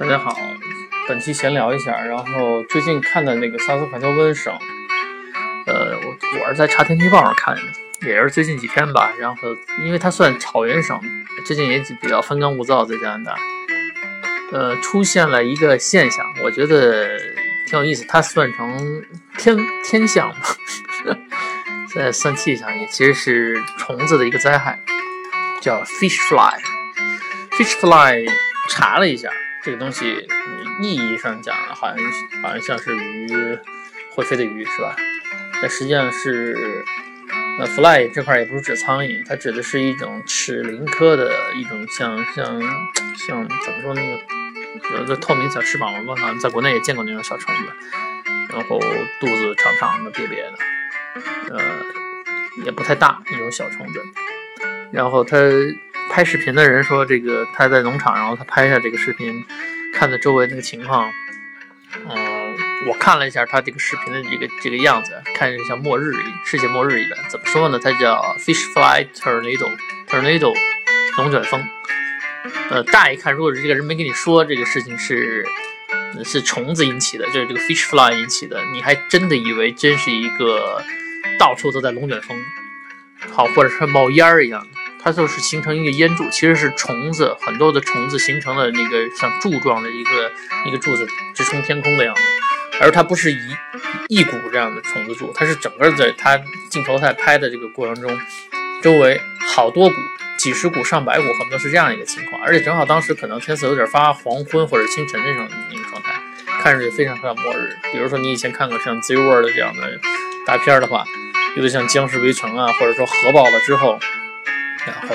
大家好，本期闲聊一下，然后最近看的那个萨斯卡特温省，呃，我我是在查天气预报上看的，也是最近几天吧。然后因为它算草原省，最近也比较风干物燥，在加拿大，呃，出现了一个现象，我觉得挺有意思。它算成天天象吧，在算气象也其实是虫子的一个灾害，叫 fish fly。fish fly 查了一下。这个东西，意义上讲，好像好像像是鱼，会飞的鱼是吧？但实际上是，那 fly 这块也不是指苍蝇，它指的是一种齿鳞科的一种像像像怎么说那个有一个透明小翅膀，我好像在国内也见过那种小虫子，然后肚子长长的、瘪瘪的，呃，也不太大一种小虫子，然后它。拍视频的人说，这个他在农场，然后他拍下这个视频，看的周围那个情况。嗯，我看了一下他这个视频的这个这个样子，看着像末日，世界末日一般。怎么说呢？它叫 fish fly tornado，tornado 龙卷风。呃，乍一看，如果是这个人没跟你说这个事情是是虫子引起的，就是这个 fish fly 引起的，你还真的以为真是一个到处都在龙卷风，好，或者是冒烟儿一样的。它就是形成一个烟柱，其实是虫子很多的虫子形成了那个像柱状的一个一个柱子直冲天空的样子，而它不是一一股这样的虫子柱，它是整个在它镜头在拍的这个过程中，周围好多股，几十股上百股，很多是这样一个情况，而且正好当时可能天色有点发黄昏或者清晨那种那个状态，看上去非常像末日。比如说你以前看过像《Z World》这样的大片的话，有点像僵尸围城啊，或者说核爆了之后。然后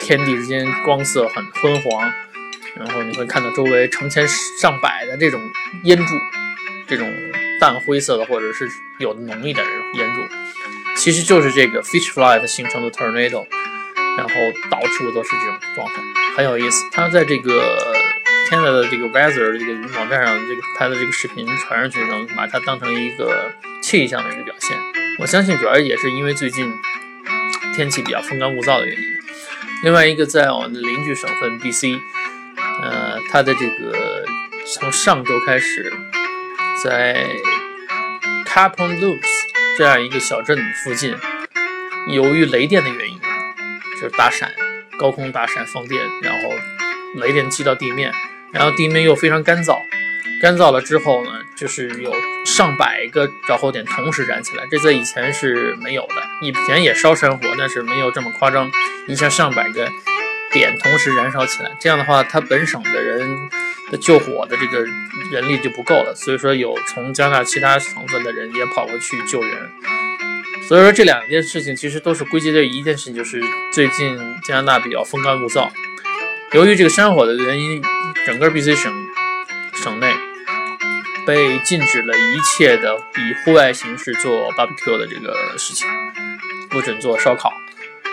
天地之间光色很昏黄，然后你会看到周围成千上百的这种烟柱，这种淡灰色的或者是有的浓一点的这种烟柱，其实就是这个 fish fly 形成的 tornado，然后到处都是这种状态，很有意思。他在这个天的这个 weather 这个网站上这个拍的这个视频传上去，能把它当成一个气象的一个表现。我相信主要也是因为最近。天气比较风干物燥的原因。另外一个，在我们的邻居省份 BC，呃，它的这个从上周开始，在 Capon-Loops 这样一个小镇附近，由于雷电的原因，就是大闪，高空大闪放电，然后雷电击到地面，然后地面又非常干燥。干燥了之后呢，就是有上百个着火点同时燃起来，这在以前是没有的。以前也烧山火，但是没有这么夸张，一下上百个点同时燃烧起来。这样的话，它本省的人的救火的这个人力就不够了，所以说有从加拿大其他省份的人也跑过去救援。所以说这两件事情其实都是归结在一件事情，就是最近加拿大比较风干物燥，由于这个山火的原因，整个 BC 省省内。被禁止了一切的以户外形式做 barbecue 的这个事情，不准做烧烤，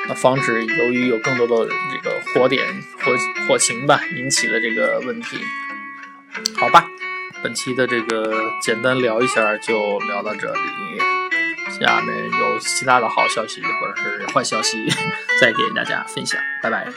啊，防止由于有更多的这个火点火火情吧引起的这个问题。好吧，本期的这个简单聊一下就聊到这里，下面有其他的好消息或者是坏消息再给大家分享，拜拜。